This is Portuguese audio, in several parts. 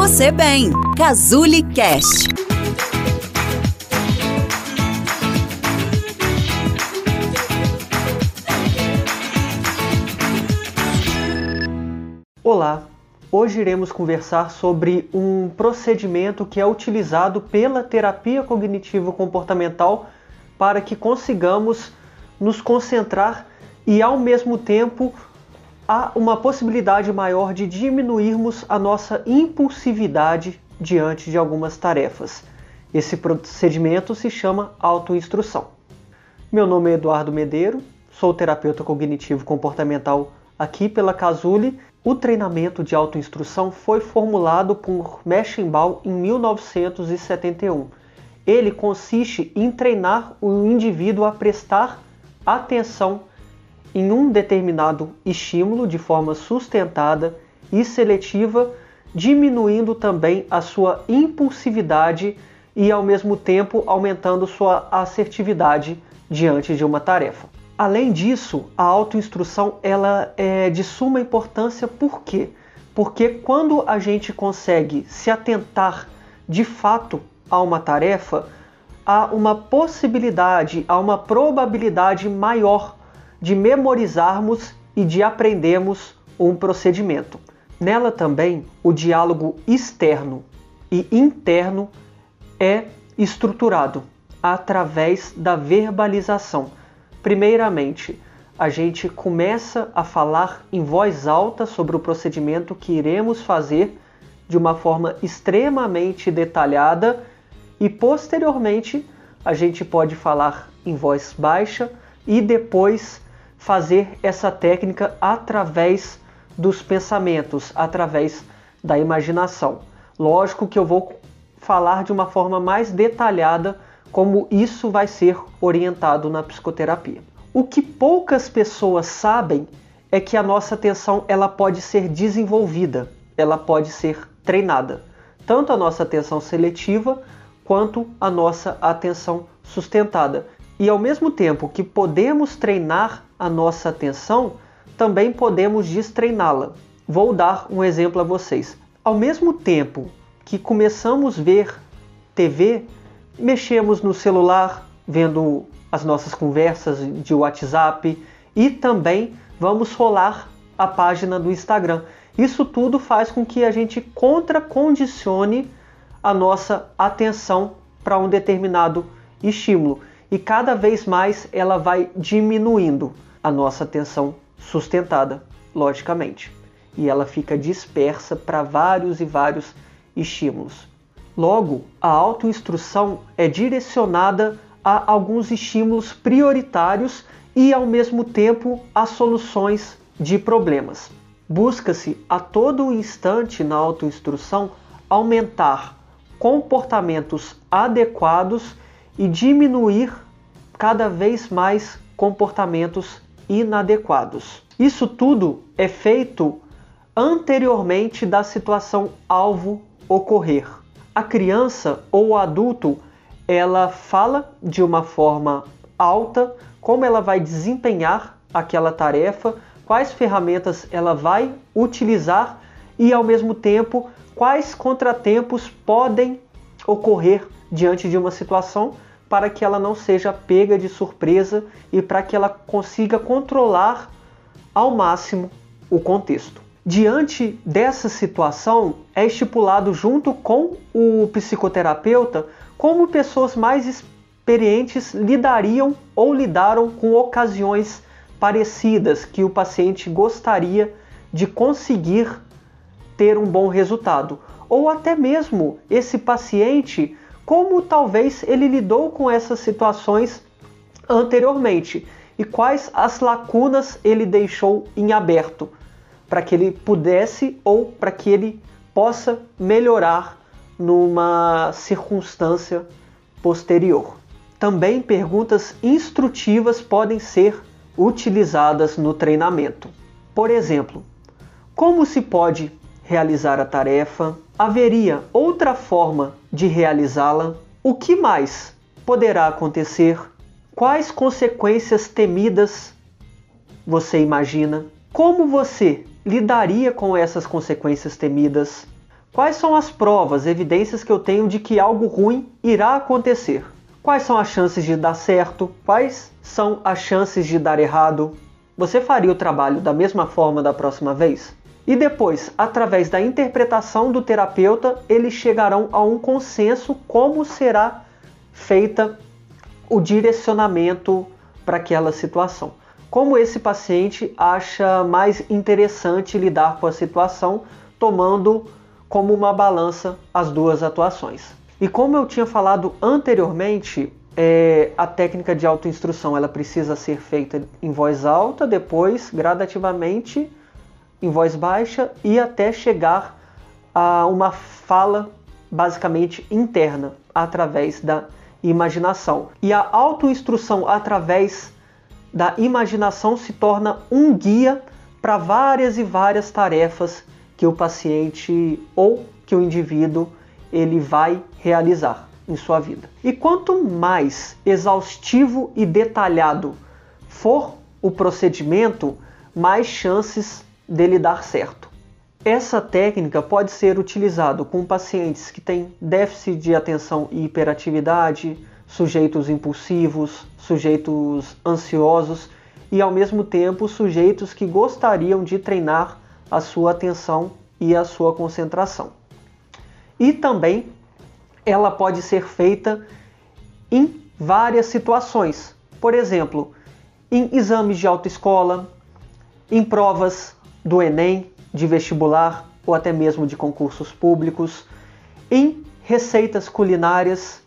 você bem. Cazuli Cast. Olá, hoje iremos conversar sobre um procedimento que é utilizado pela terapia cognitivo-comportamental para que consigamos nos concentrar e ao mesmo tempo há uma possibilidade maior de diminuirmos a nossa impulsividade diante de algumas tarefas. Esse procedimento se chama autoinstrução. Meu nome é Eduardo Medeiro, sou terapeuta cognitivo comportamental aqui pela Casule. O treinamento de autoinstrução foi formulado por Meschenbaum em 1971. Ele consiste em treinar o indivíduo a prestar atenção em um determinado estímulo de forma sustentada e seletiva, diminuindo também a sua impulsividade e ao mesmo tempo aumentando sua assertividade diante de uma tarefa. Além disso, a autoinstrução ela é de suma importância por quê? Porque quando a gente consegue se atentar de fato a uma tarefa, há uma possibilidade, há uma probabilidade maior de memorizarmos e de aprendermos um procedimento. Nela também, o diálogo externo e interno é estruturado através da verbalização. Primeiramente, a gente começa a falar em voz alta sobre o procedimento que iremos fazer de uma forma extremamente detalhada e posteriormente a gente pode falar em voz baixa e depois fazer essa técnica através dos pensamentos, através da imaginação. Lógico que eu vou falar de uma forma mais detalhada como isso vai ser orientado na psicoterapia. O que poucas pessoas sabem é que a nossa atenção ela pode ser desenvolvida, ela pode ser treinada, tanto a nossa atenção seletiva quanto a nossa atenção sustentada. E ao mesmo tempo que podemos treinar a nossa atenção, também podemos destreiná-la. Vou dar um exemplo a vocês. Ao mesmo tempo que começamos a ver TV, mexemos no celular, vendo as nossas conversas de WhatsApp e também vamos rolar a página do Instagram. Isso tudo faz com que a gente contracondicione a nossa atenção para um determinado estímulo e cada vez mais ela vai diminuindo a nossa atenção sustentada, logicamente, e ela fica dispersa para vários e vários estímulos. Logo, a autoinstrução é direcionada a alguns estímulos prioritários e, ao mesmo tempo, a soluções de problemas. Busca-se a todo instante na autoinstrução aumentar comportamentos adequados e diminuir cada vez mais comportamentos inadequados. Isso tudo é feito anteriormente da situação alvo ocorrer. A criança ou o adulto, ela fala de uma forma alta como ela vai desempenhar aquela tarefa, quais ferramentas ela vai utilizar e ao mesmo tempo quais contratempos podem ocorrer diante de uma situação para que ela não seja pega de surpresa e para que ela consiga controlar ao máximo o contexto. Diante dessa situação, é estipulado junto com o psicoterapeuta como pessoas mais experientes lidariam ou lidaram com ocasiões parecidas que o paciente gostaria de conseguir ter um bom resultado. Ou até mesmo esse paciente como talvez ele lidou com essas situações anteriormente e quais as lacunas ele deixou em aberto para que ele pudesse ou para que ele possa melhorar numa circunstância posterior. Também perguntas instrutivas podem ser utilizadas no treinamento. Por exemplo, como se pode realizar a tarefa? Haveria outra forma de realizá-la? O que mais poderá acontecer? Quais consequências temidas você imagina? Como você lidaria com essas consequências temidas? Quais são as provas, evidências que eu tenho de que algo ruim irá acontecer? Quais são as chances de dar certo? Quais são as chances de dar errado? Você faria o trabalho da mesma forma da próxima vez? E depois, através da interpretação do terapeuta, eles chegarão a um consenso como será feita o direcionamento para aquela situação. Como esse paciente acha mais interessante lidar com a situação, tomando como uma balança as duas atuações. E como eu tinha falado anteriormente, é, a técnica de autoinstrução ela precisa ser feita em voz alta, depois gradativamente em voz baixa e até chegar a uma fala basicamente interna através da imaginação. E a autoinstrução através da imaginação se torna um guia para várias e várias tarefas que o paciente ou que o indivíduo ele vai realizar em sua vida. E quanto mais exaustivo e detalhado for o procedimento, mais chances dele dar certo. Essa técnica pode ser utilizada com pacientes que têm déficit de atenção e hiperatividade, sujeitos impulsivos, sujeitos ansiosos e ao mesmo tempo sujeitos que gostariam de treinar a sua atenção e a sua concentração. E também ela pode ser feita em várias situações. Por exemplo, em exames de autoescola, em provas do Enem, de vestibular ou até mesmo de concursos públicos, em receitas culinárias,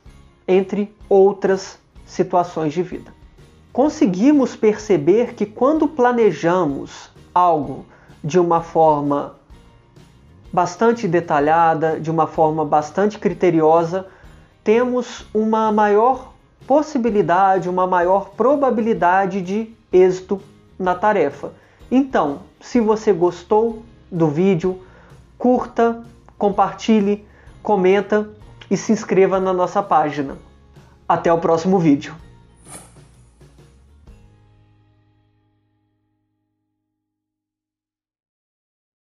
entre outras situações de vida. Conseguimos perceber que quando planejamos algo de uma forma bastante detalhada, de uma forma bastante criteriosa, temos uma maior possibilidade, uma maior probabilidade de êxito na tarefa. Então, se você gostou do vídeo, curta, compartilhe, comenta e se inscreva na nossa página. Até o próximo vídeo.